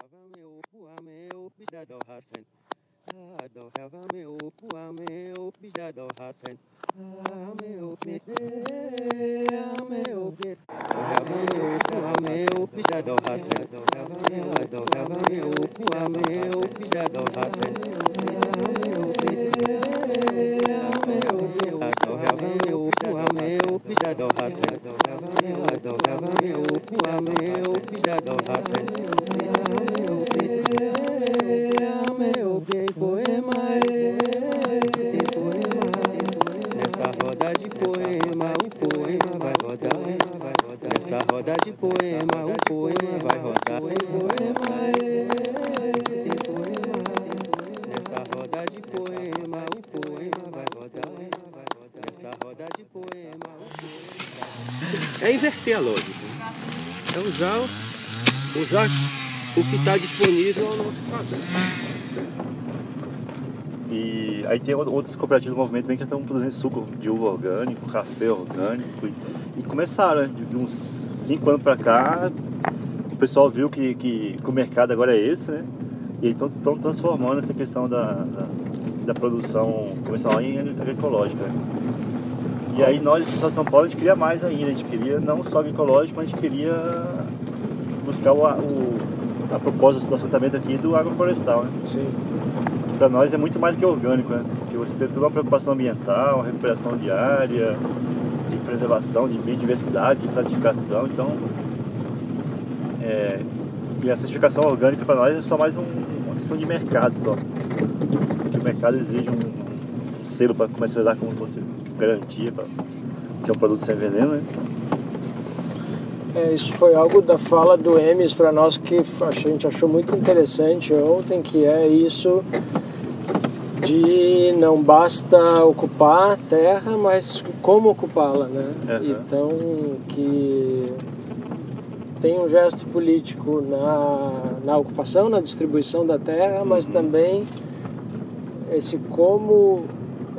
Havame o puame hasen. Ado havame o puame hasen. Ame o pite, ame o pite. Havame hasen. Ado havame o puame hasen. Ame o pite, ame o hasen. Ado havame o puame hasen. Rodar. Nessa roda de poema, o poema vai rodar. Roda de poema, poema vai rodar. Roda de poema, poema. É inverter a lógica. É usar, usar o que está disponível ao nosso favor. E aí tem outras cooperativas do movimento também que estão produzindo suco de uva orgânico, café orgânico. E, e começaram, né? De uns 5 anos para cá, o pessoal viu que, que, que, o mercado agora é esse, né? E estão transformando essa questão da, da, da, produção convencional em agroecológica. Né? E aí nós, de São Paulo, a gente queria mais ainda, a gente queria não só agroecológico, mas a gente queria buscar o, o a proposta do assentamento aqui do agroflorestal, né? Sim para nós é muito mais do que orgânico, né? Porque você tem toda uma preocupação ambiental, recuperação de área, de preservação, de biodiversidade, de estratificação. Então, é, e a certificação orgânica para nós é só mais um, uma questão de mercado só. Porque o mercado exige um, um selo para comercializar como fosse garantia, pra, que é um produto sem veneno, né? É, isso foi algo da fala do Emes para nós que a gente achou muito interessante ontem, que é isso de não basta ocupar a terra, mas como ocupá-la, né? Uhum. Então que tem um gesto político na, na ocupação, na distribuição da terra, mas Uhum. também esse como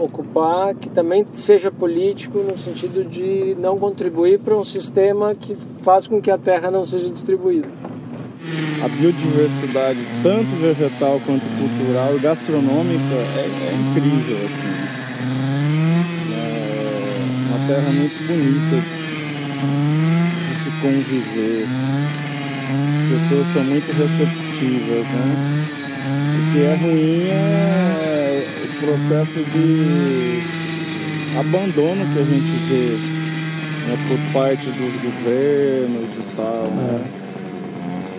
ocupar que também seja político no sentido de não contribuir para um sistema que faz com que a terra não seja distribuída. a biodiversidade, tanto vegetal quanto cultural e gastronômica, é, é incrível, assim. É uma terra muito bonita de se conviver. As pessoas são muito receptivas, né? O que é ruim é processo de abandono que a gente vê né, por parte dos governos e tal, né?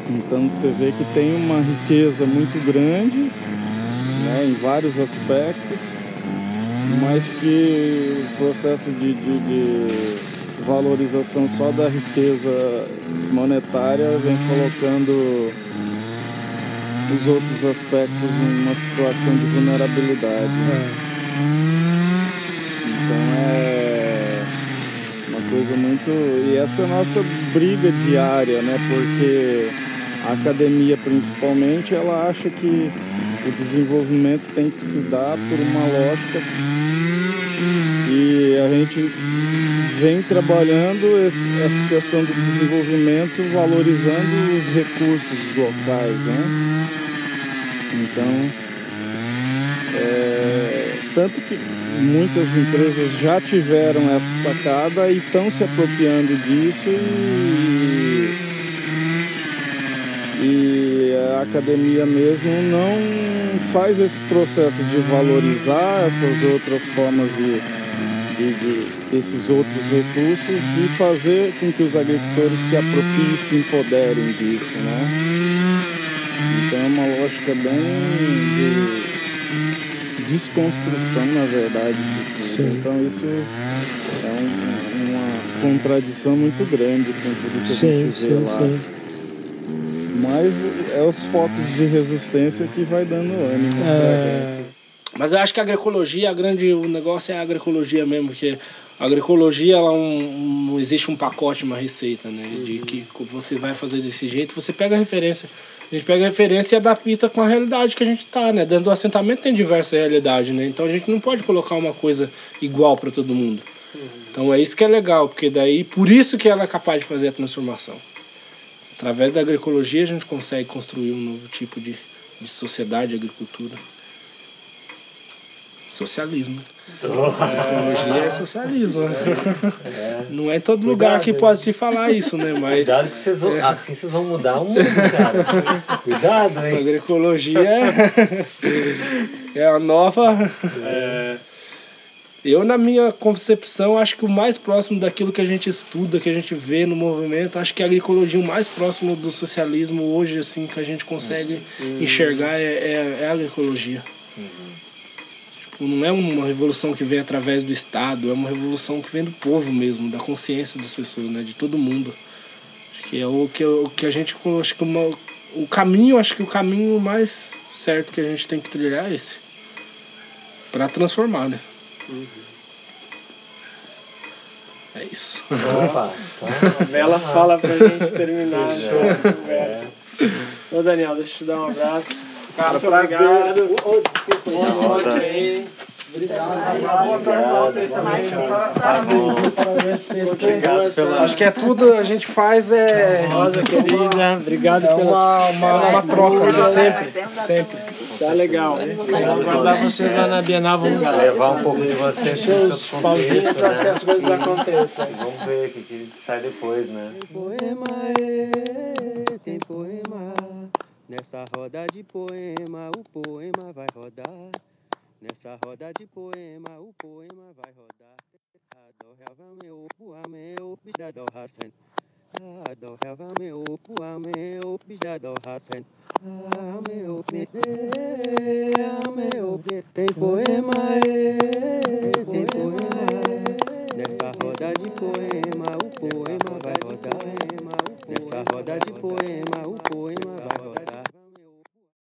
Então você vê que tem uma riqueza muito grande né, em vários aspectos, mas que o processo de, de, de valorização só da riqueza monetária vem colocando os outros aspectos numa situação de vulnerabilidade. Então é uma coisa muito. E essa é a nossa briga diária, né? Porque a academia principalmente ela acha que o desenvolvimento tem que se dar por uma lógica e a gente vem trabalhando essa questão do desenvolvimento valorizando os recursos locais, né? Então, é, tanto que muitas empresas já tiveram essa sacada e estão se apropriando disso e, e a academia mesmo não faz esse processo de valorizar essas outras formas de, de, de esses outros recursos e fazer com que os agricultores se apropriem e se empoderem disso, né? Então é uma lógica bem de desconstrução, na verdade. Sim. Então isso é um- uma contradição muito grande com tudo que a Sim, gente vê sim, lá. sim. Mas é os focos de resistência que vai dando ânimo. É, Mas eu acho que a agroecologia, a grande, o negócio é a agroecologia mesmo, porque a agroecologia, ela é um, não existe um pacote, uma receita, né? De que você vai fazer desse jeito, você pega a referência. A gente pega a referência e adapta com a realidade que a gente tá, né? Dentro do assentamento tem diversas realidades, né? Então a gente não pode colocar uma coisa igual para todo mundo. Então é isso que é legal, porque daí, por isso que ela é capaz de fazer a transformação. através da agroecologia a gente consegue construir um novo tipo de, de sociedade agricultura. Socialismo. Agroecologia é socialismo. Não é em todo lugar que pode se falar isso, né? Mas Cuidado que vocês vão. Assim vocês vão mudar o mundo, cara. Cuidado, hein? agroecologia é, é a nova. Eu, na minha concepção, acho que o mais próximo daquilo que a gente estuda, que a gente vê no movimento, acho que a agroecologia, o mais próximo do socialismo hoje, assim, que a gente consegue enxergar é, é, é a agroecologia. Tipo, não é uma revolução que vem através do Estado, é uma revolução que vem do povo mesmo, da consciência das pessoas, né, de todo mundo. Acho que é o que, o que a gente. Acho que uma- o caminho, acho que o caminho mais certo que a gente tem que trilhar é esse. Pra transformar, né? É isso. Opa, então, Bela fala pra gente terminar essa conversa. Ô Daniel, deixa eu te dar um abraço. Cara, Muito prazer. obrigado. Boa noite aí. Acho que é tudo, a gente faz é. Rosa querida, obrigado É pela uma, uma, uma troca, né? Sempre. Sempre. Tá legal. Vamos aguardar vocês lá na Bienal. Vamos levar um pouco de vocês pro os seu pauzinhos para que né? as coisas aconteçam. Vamos ver o que, que sai depois, né? Poema é. Nessa roda de poema, o poema vai rodar. Nessa roda de poema, o poema vai rodar. Adó, relva, meu, meu, bijadó, Hassan. Adó, relva, meu, meu, bijadó, Hassan. Ah, meu, ah, meu. Tem poema,